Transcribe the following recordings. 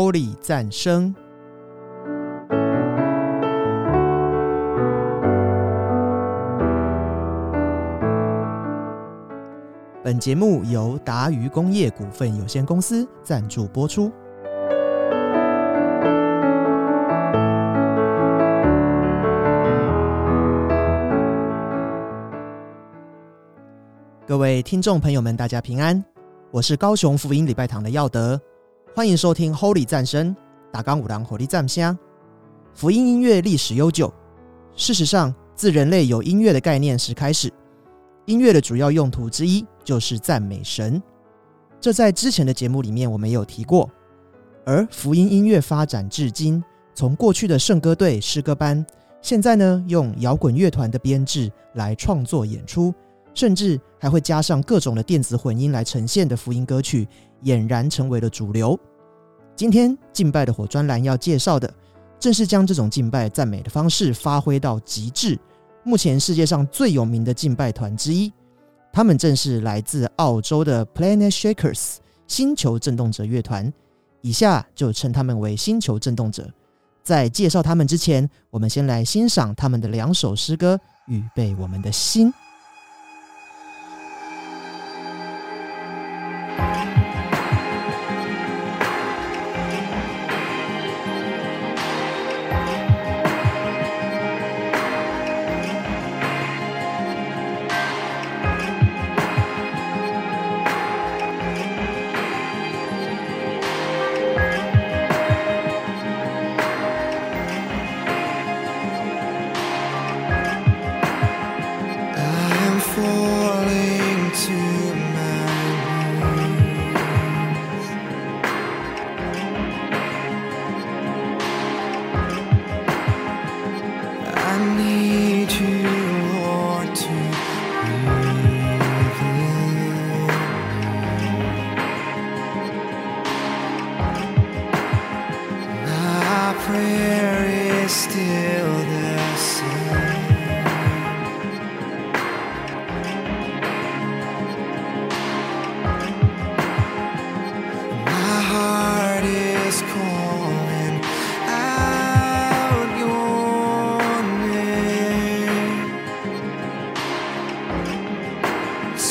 玻璃赞声。本节目由达渝工业股份有限公司赞助播出。各位听众朋友们，大家平安，我是高雄福音礼拜堂的耀德，欢迎收听 Holy 赞声，打纲五郎火力赞香。福音音乐历史悠久，事实上，自人类有音乐的概念时开始，音乐的主要用途之一就是赞美神。这在之前的节目里面我们有提过。而福音音乐发展至今，从过去的圣歌队、诗歌班，现在呢用摇滚乐团的编制来创作演出。甚至还会加上各种的电子混音来呈现的福音歌曲，俨然成为了主流。今天敬拜的火专栏要介绍的，正是将这种敬拜赞美的方式发挥到极致。目前世界上最有名的敬拜团之一，他们正是来自澳洲的 Planet Shakers 星球震动者乐团。以下就称他们为星球震动者。在介绍他们之前，我们先来欣赏他们的两首诗歌，预备我们的心。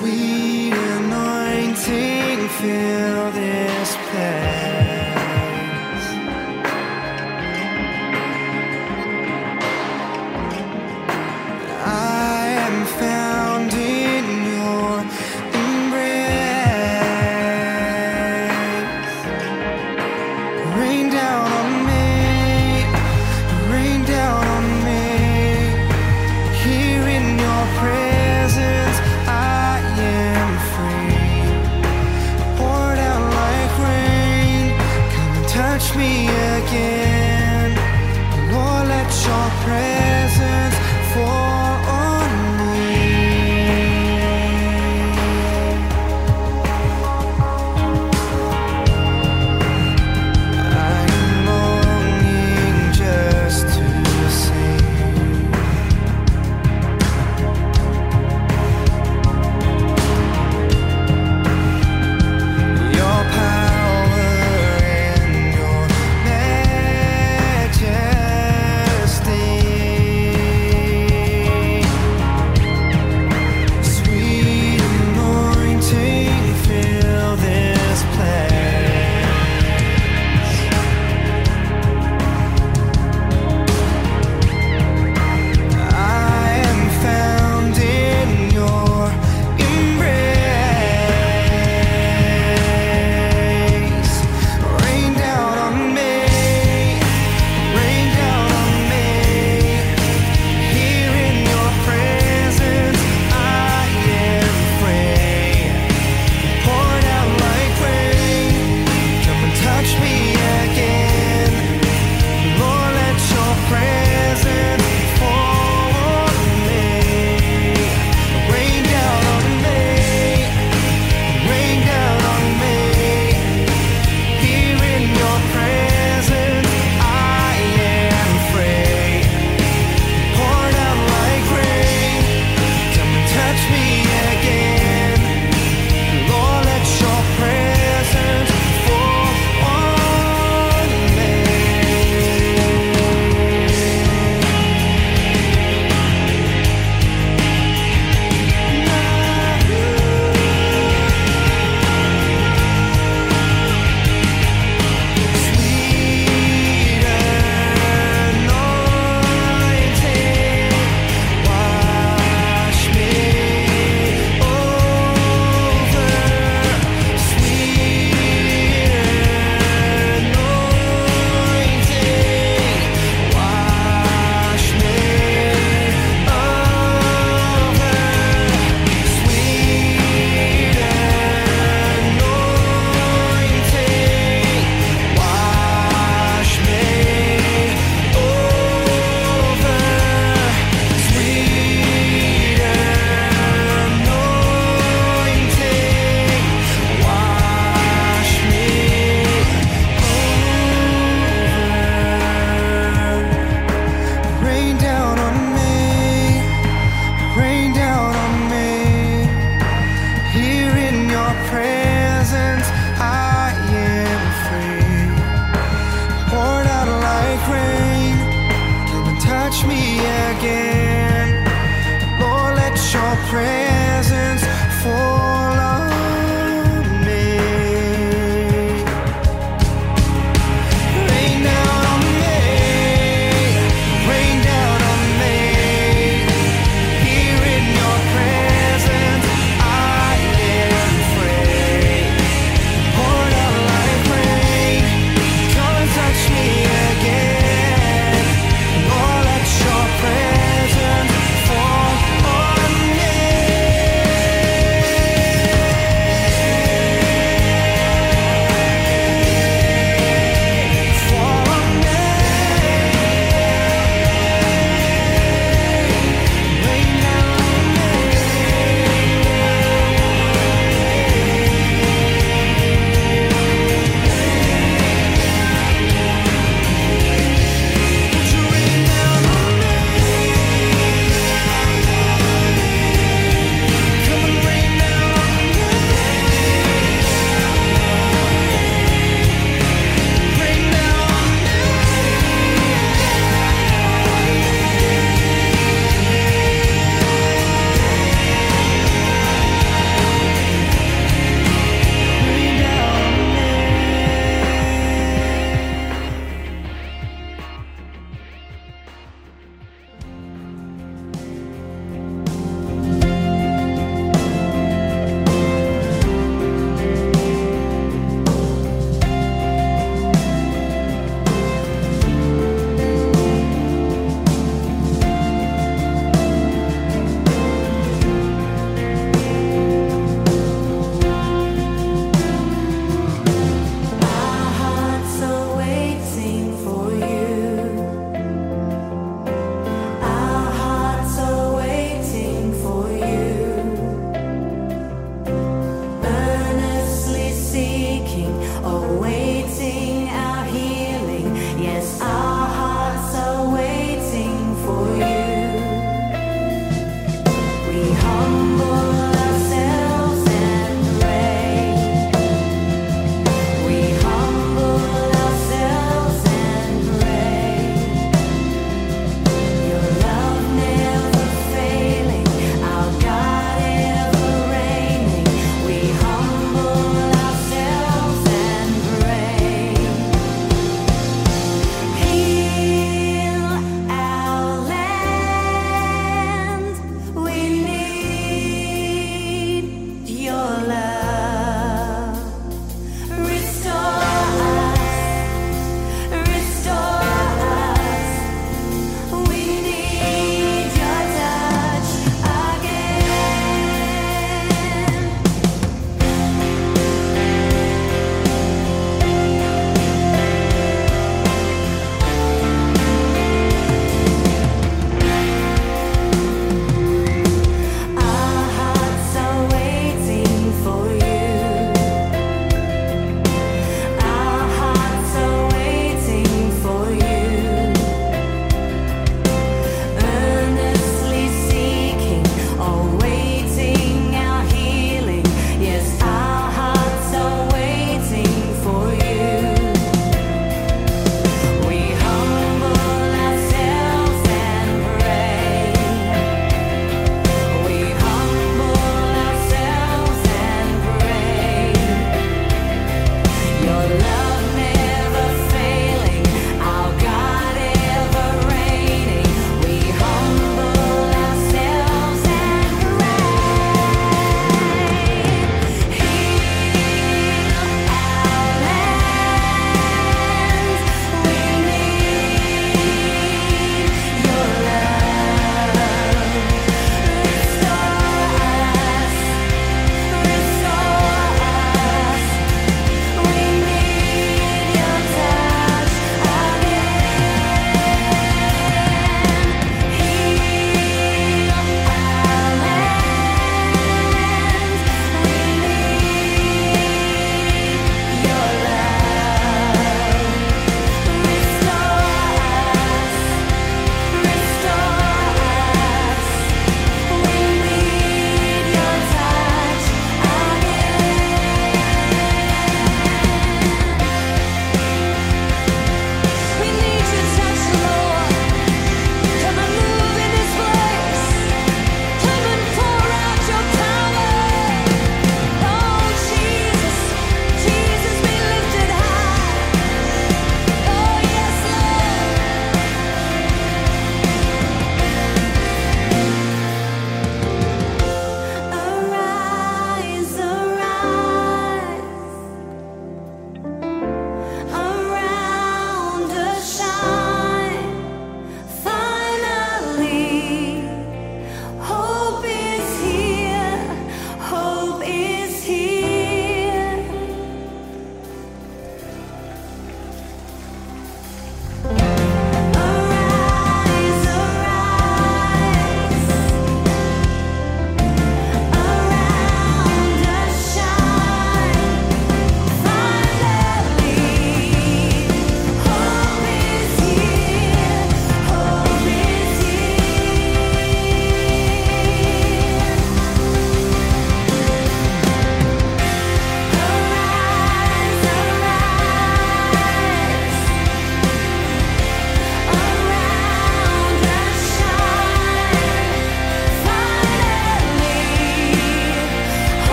sweet anointing fill.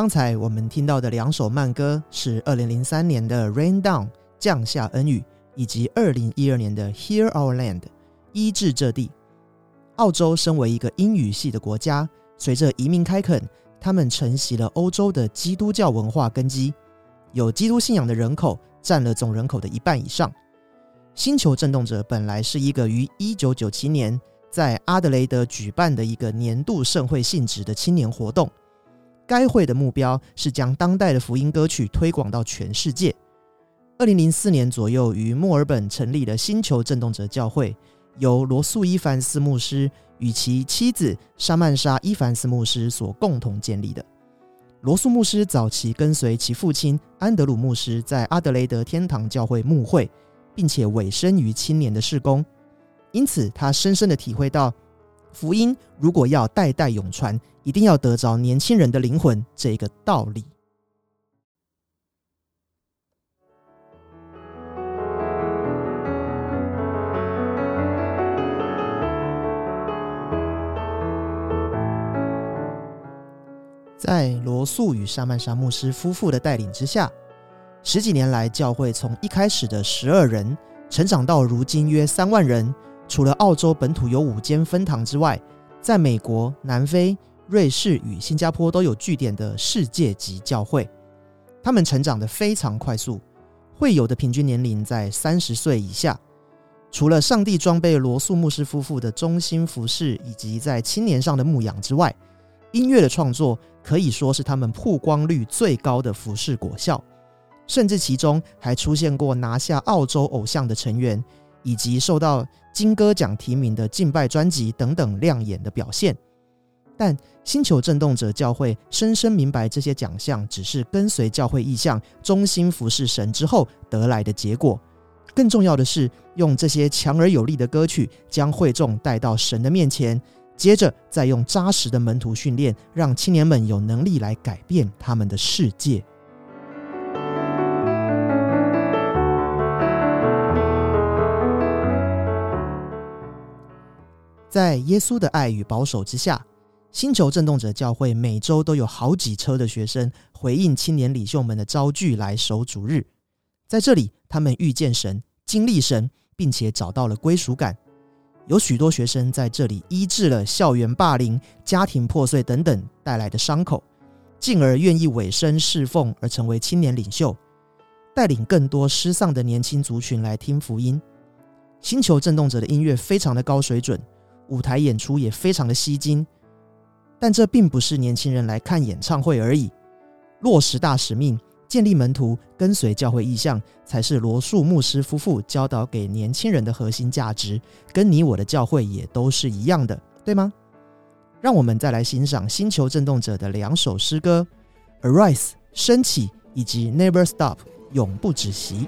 刚才我们听到的两首慢歌是二零零三年的《Rain Down》降下恩雨，以及二零一二年的《Hear Our Land》医治这地。澳洲身为一个英语系的国家，随着移民开垦，他们承袭了欧洲的基督教文化根基，有基督信仰的人口占了总人口的一半以上。星球震动者本来是一个于一九九七年在阿德雷德举办的一个年度盛会性质的青年活动。该会的目标是将当代的福音歌曲推广到全世界。二零零四年左右，于墨尔本成立了星球震动者教会，由罗素伊凡斯牧师与其妻子沙曼莎伊凡斯牧师所共同建立的。罗素牧师早期跟随其父亲安德鲁牧师在阿德雷德天堂教会牧会，并且委身于青年的事工，因此他深深的体会到，福音如果要代代永传，一定要得着年轻人的灵魂这个道理。在罗素与沙曼莎牧师夫妇的带领之下，十几年来，教会从一开始的十二人，成长到如今约三万人。除了澳洲本土有五间分堂之外，在美国、南非、瑞士与新加坡都有据点的世界级教会。他们成长得非常快速，会友的平均年龄在三十岁以下。除了上帝装备罗素牧师夫妇的中心服饰以及在青年上的牧养之外，音乐的创作可以说是他们曝光率最高的服饰果效。甚至其中还出现过拿下澳洲偶像的成员，以及受到金歌奖提名的敬拜专辑等等亮眼的表现。但星球震动者教会深深明白，这些奖项只是跟随教会意向、忠心服侍神之后得来的结果。更重要的是，用这些强而有力的歌曲，将会众带到神的面前，接着再用扎实的门徒训练，让青年们有能力来改变他们的世界。在耶稣的爱与保守之下，星球震动者教会每周都有好几车的学生回应青年领袖们的招聚来守主日。在这里，他们遇见神，经历神，并且找到了归属感。有许多学生在这里医治了校园霸凌、家庭破碎等等带来的伤口，进而愿意委身侍奉，而成为青年领袖，带领更多失丧的年轻族群来听福音。星球震动者的音乐非常的高水准。舞台演出也非常的吸睛，但这并不是年轻人来看演唱会而已。落实大使命，建立门徒，跟随教会意向，才是罗素牧师夫妇教导给年轻人的核心价值，跟你我的教会也都是一样的，对吗？让我们再来欣赏星球震动者的两首诗歌《Arise》升起，以及《Never Stop》永不止息。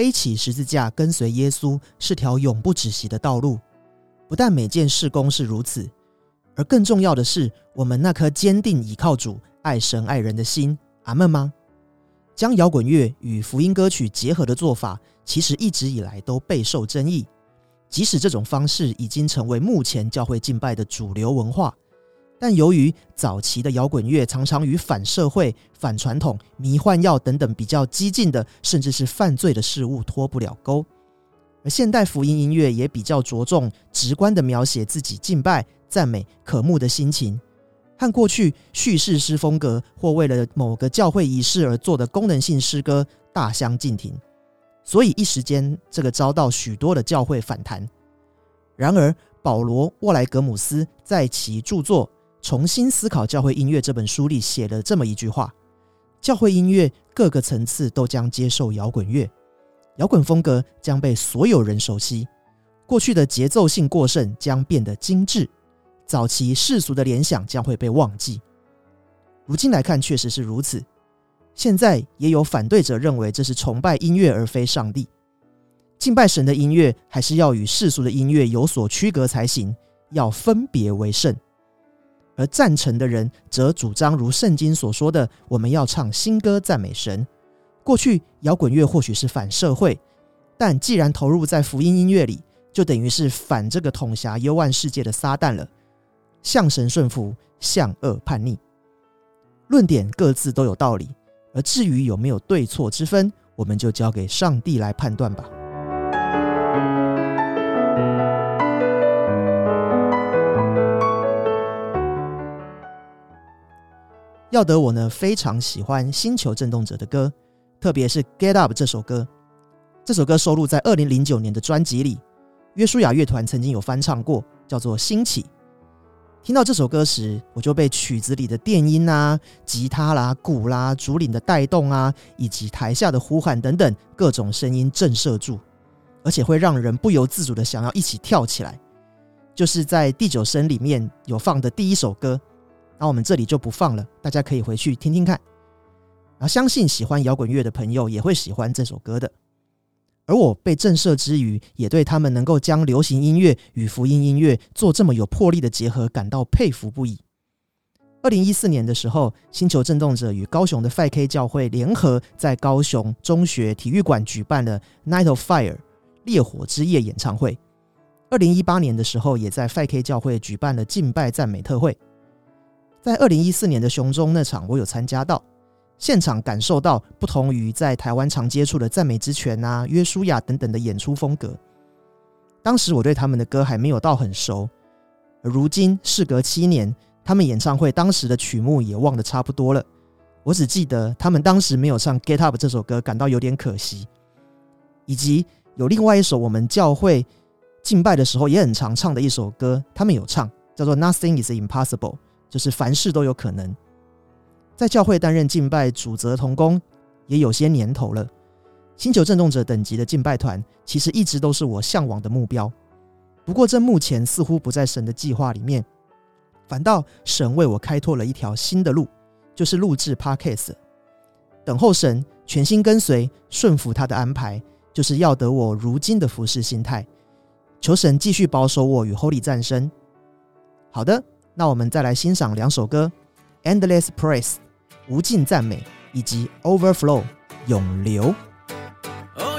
背起十字架跟随耶稣是条永不止息的道路。不但每件事工是如此，而更重要的是，我们那颗坚定倚靠主、爱神爱人的心。阿门吗？将摇滚乐与福音歌曲结合的做法，其实一直以来都备受争议。即使这种方式已经成为目前教会敬拜的主流文化，但由于早期的摇滚乐常常与反社会、反传统、迷幻药等等比较激进的，甚至是犯罪的事物脱不了钩，而现代福音音乐也比较着重直观的描写自己敬拜、赞美、渴慕的心情，和过去叙事诗风格或为了某个教会仪式而做的功能性诗歌大相径庭。所以一时间，这个遭到许多的教会反弹。然而，保罗·沃莱格姆斯在其著作《重新思考教会音乐》这本书里写了这么一句话：“教会音乐各个层次都将接受摇滚乐，摇滚风格将被所有人熟悉，过去的节奏性过剩将变得精致，早期世俗的联想将会被忘记。”如今来看，确实是如此。现在也有反对者认为这是崇拜音乐而非上帝，敬拜神的音乐还是要与世俗的音乐有所区隔才行，要分别为圣。而赞成的人则主张，如圣经所说的，我们要唱新歌赞美神。过去摇滚乐或许是反社会，但既然投入在福音音乐里，就等于是反这个统辖幽暗世界的撒旦了。向神顺服，向恶叛逆。论点各自都有道理。而至于有没有对错之分，我们就交给上帝来判断吧。要得我呢非常喜欢星球震动者的歌，特别是《Get Up》这首歌。这首歌收录在二零零九年的专辑里，约书亚乐团曾经有翻唱过，叫做《兴起》。听到这首歌时，我就被曲子里的电音啊、吉他啦、鼓啦、竹林的带动啊，以及台下的呼喊等等各种声音震慑住，而且会让人不由自主的想要一起跳起来。就是在第九声里面有放的第一首歌，那我们这里就不放了，大家可以回去听听看。然后相信喜欢摇滚乐的朋友也会喜欢这首歌的。而我被震慑之余，也对他们能够将流行音乐与福音音乐做这么有魄力的结合感到佩服不已。二零一四年的时候，星球震动者与高雄的 Five K 教会联合在高雄中学体育馆举办了 Night of Fire 烈火之夜演唱会。二零一八年的时候，也在 Five K 教会举办了敬拜赞美特会。在二零一四年的雄中那场，我有参加到。现场感受到不同于在台湾常接触的赞美之泉啊、约书亚等等的演出风格。当时我对他们的歌还没有到很熟，而如今事隔七年，他们演唱会当时的曲目也忘得差不多了。我只记得他们当时没有唱《Get Up》这首歌，感到有点可惜。以及有另外一首我们教会敬拜的时候也很常唱的一首歌，他们有唱，叫做《Nothing Is Impossible》，就是凡事都有可能。在教会担任敬拜主责同工也有些年头了。星球震动者等级的敬拜团，其实一直都是我向往的目标。不过，这目前似乎不在神的计划里面，反倒神为我开拓了一条新的路，就是录制 Podcast。等候神，全心跟随，顺服他的安排，就是要得我如今的服侍心态。求神继续保守我与 Holy 战声。好的，那我们再来欣赏两首歌，《Endless Praise》。无尽赞美以及 Overflow 涌流。Oh,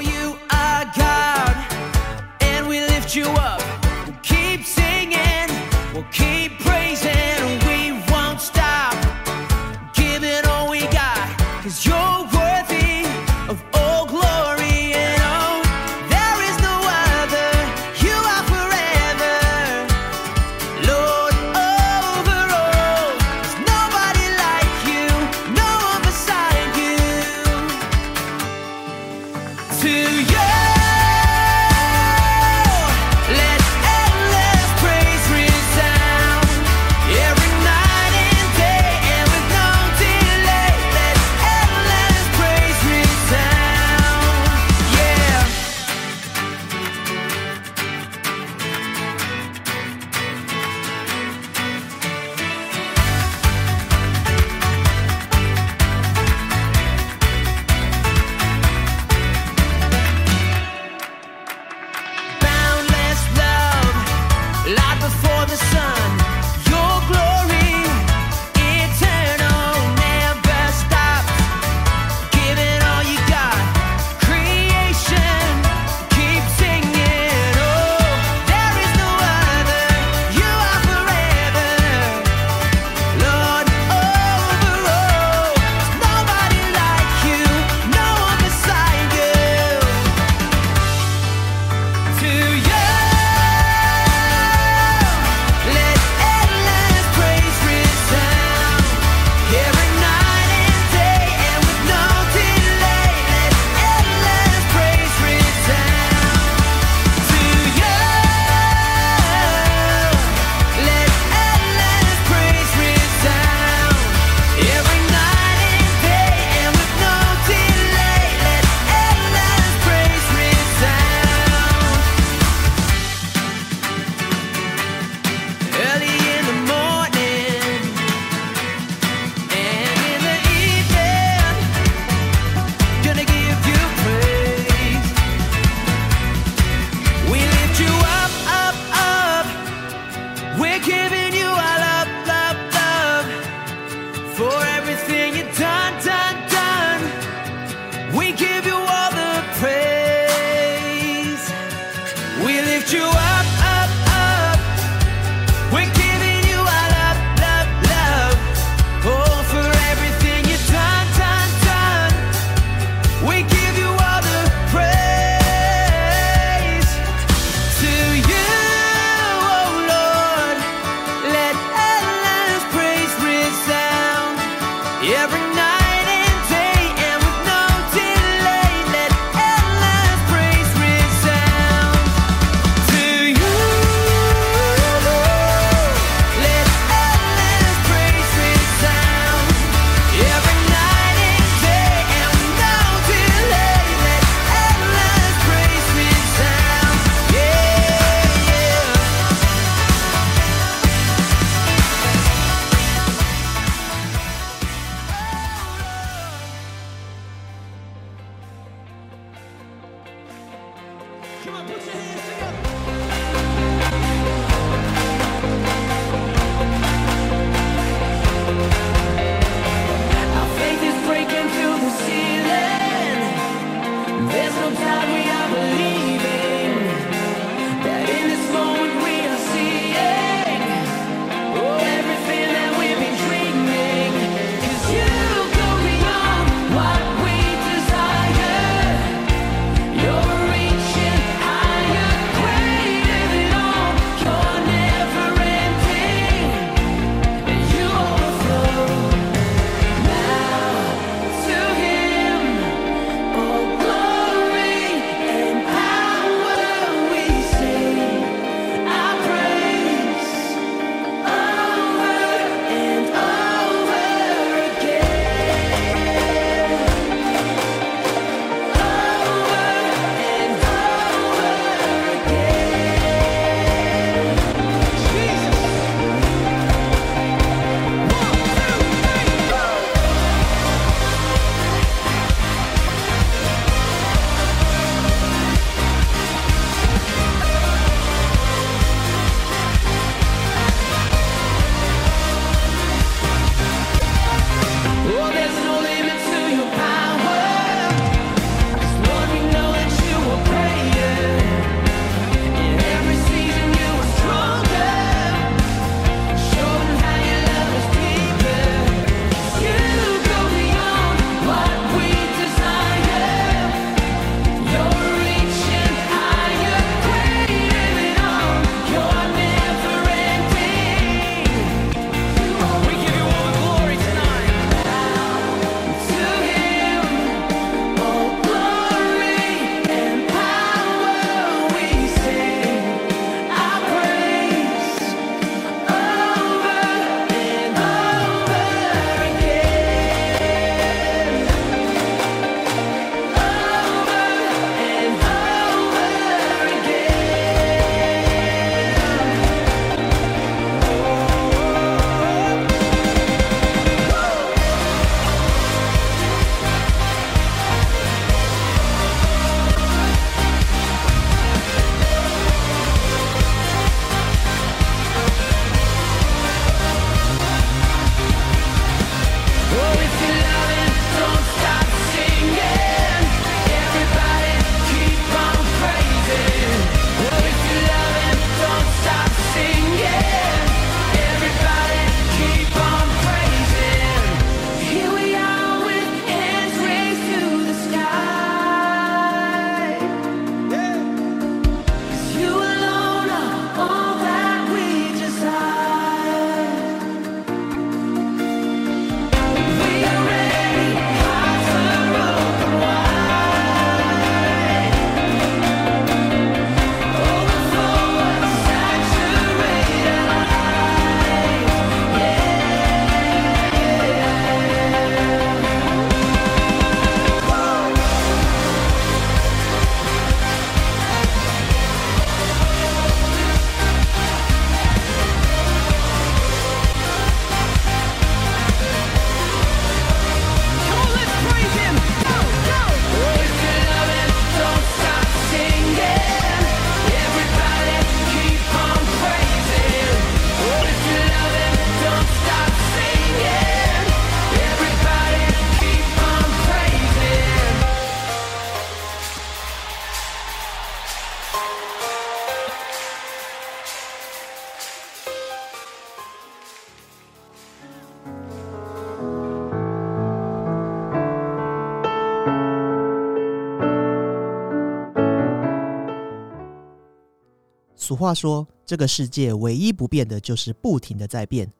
俗话说，这个世界唯一不变的就是不停的在变，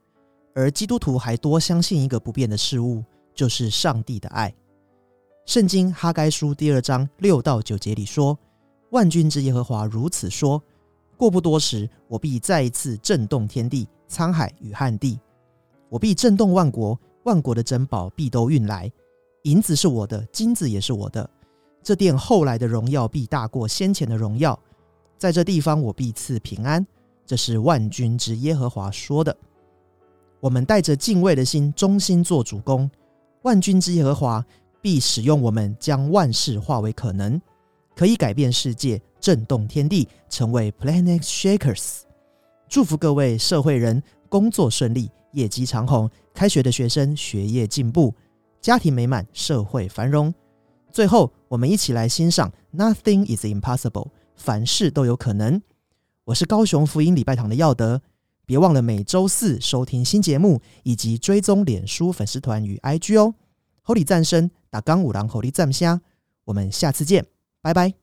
而基督徒还多相信一个不变的事物，就是上帝的爱。圣经哈该书第二章六到九节里说：“万军之耶和华如此说：过不多时，我必再一次震动天地、沧海与旱地。我必震动万国，万国的珍宝必都运来。银子是我的，金子也是我的。这殿后来的荣耀必大过先前的荣耀。在这地方，我必赐平安。这是万军之耶和华说的。我们带着敬畏的心，忠心做主公。万军之耶和华。”必使用我们将万事化为可能，可以改变世界，震动天地，成为 Planet Shakers。祝福各位社会人工作顺利，业绩长虹，开学的学生学业进步，家庭美满，社会繁荣。最后，我们一起来欣赏 Nothing is impossible，凡事都有可能。我是高雄福音礼拜堂的耀德，别忘了每周四收听新节目，以及追踪脸书粉丝团与 IG 哦。Holy 战声。打刚五郎 h o l y 战虾，我们下次见，拜拜。